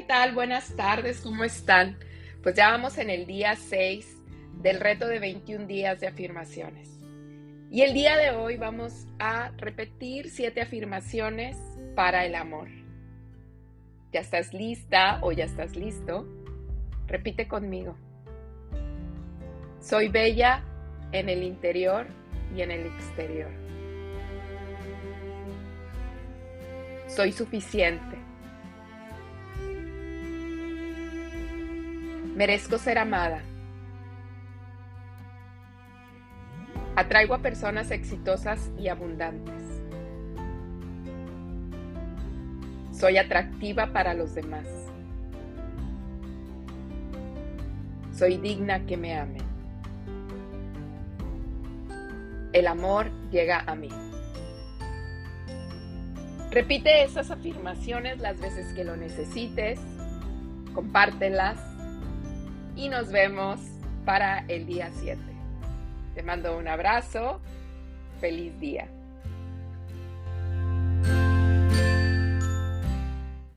tal? Buenas tardes, ¿cómo están? Pues ya vamos en el día 6 del reto de 21 días de afirmaciones. Y el día de hoy vamos a repetir siete afirmaciones para el amor. ¿Ya estás lista o ya estás listo? Repite conmigo. Soy bella en el interior y en el exterior. Soy suficiente. Merezco ser amada. Atraigo a personas exitosas y abundantes. Soy atractiva para los demás. Soy digna que me amen. El amor llega a mí. Repite esas afirmaciones las veces que lo necesites, compártelas y nos vemos para el día 7. Te mando un abrazo. Feliz día.